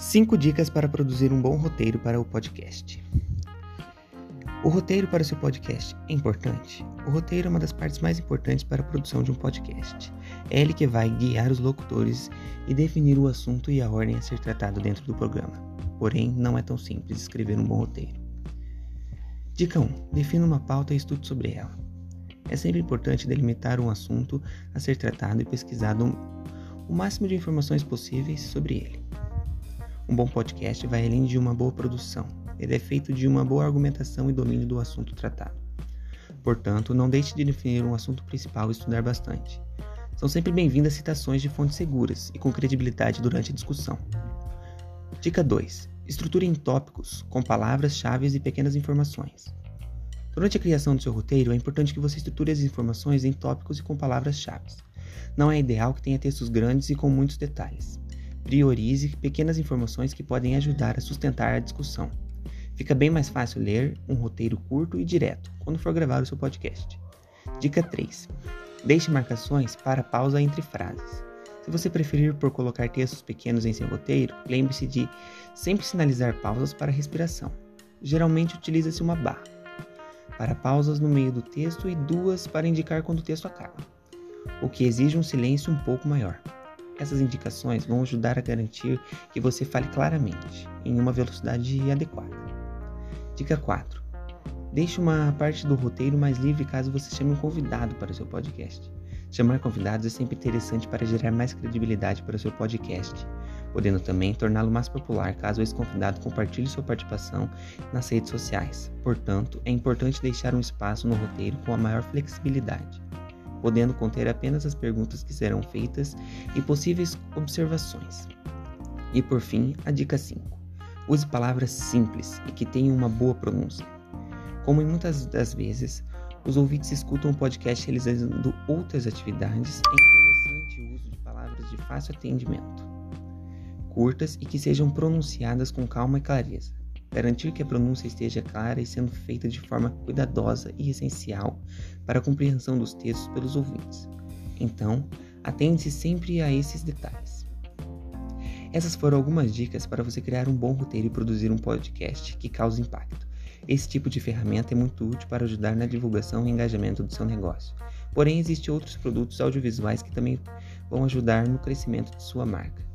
5 dicas para produzir um bom roteiro para o podcast. O roteiro para o seu podcast é importante? O roteiro é uma das partes mais importantes para a produção de um podcast. É ele que vai guiar os locutores e definir o assunto e a ordem a ser tratado dentro do programa. Porém, não é tão simples escrever um bom roteiro. Dica 1. Defina uma pauta e estude sobre ela. É sempre importante delimitar um assunto a ser tratado e pesquisado o máximo de informações possíveis sobre ele. Um bom podcast vai além de uma boa produção, ele é feito de uma boa argumentação e domínio do assunto tratado. Portanto, não deixe de definir um assunto principal e estudar bastante. São sempre bem-vindas citações de fontes seguras e com credibilidade durante a discussão. Dica 2. Estruture em tópicos, com palavras-chave e pequenas informações. Durante a criação do seu roteiro, é importante que você estruture as informações em tópicos e com palavras-chave. Não é ideal que tenha textos grandes e com muitos detalhes. Priorize pequenas informações que podem ajudar a sustentar a discussão. Fica bem mais fácil ler um roteiro curto e direto quando for gravar o seu podcast. Dica 3. Deixe marcações para pausa entre frases. Se você preferir por colocar textos pequenos em seu roteiro, lembre-se de sempre sinalizar pausas para respiração. Geralmente utiliza-se uma barra para pausas no meio do texto e duas para indicar quando o texto acaba, o que exige um silêncio um pouco maior. Essas indicações vão ajudar a garantir que você fale claramente, em uma velocidade adequada. Dica 4. Deixe uma parte do roteiro mais livre caso você chame um convidado para o seu podcast. Chamar convidados é sempre interessante para gerar mais credibilidade para o seu podcast, podendo também torná-lo mais popular caso esse convidado compartilhe sua participação nas redes sociais. Portanto, é importante deixar um espaço no roteiro com a maior flexibilidade podendo conter apenas as perguntas que serão feitas e possíveis observações. E por fim, a dica 5. Use palavras simples e que tenham uma boa pronúncia. Como em muitas das vezes, os ouvintes escutam o podcast realizando outras atividades, é interessante o uso de palavras de fácil atendimento, curtas e que sejam pronunciadas com calma e clareza. Garantir que a pronúncia esteja clara e sendo feita de forma cuidadosa e essencial para a compreensão dos textos pelos ouvintes. Então, atente-se sempre a esses detalhes. Essas foram algumas dicas para você criar um bom roteiro e produzir um podcast que cause impacto. Esse tipo de ferramenta é muito útil para ajudar na divulgação e engajamento do seu negócio. Porém, existem outros produtos audiovisuais que também vão ajudar no crescimento de sua marca.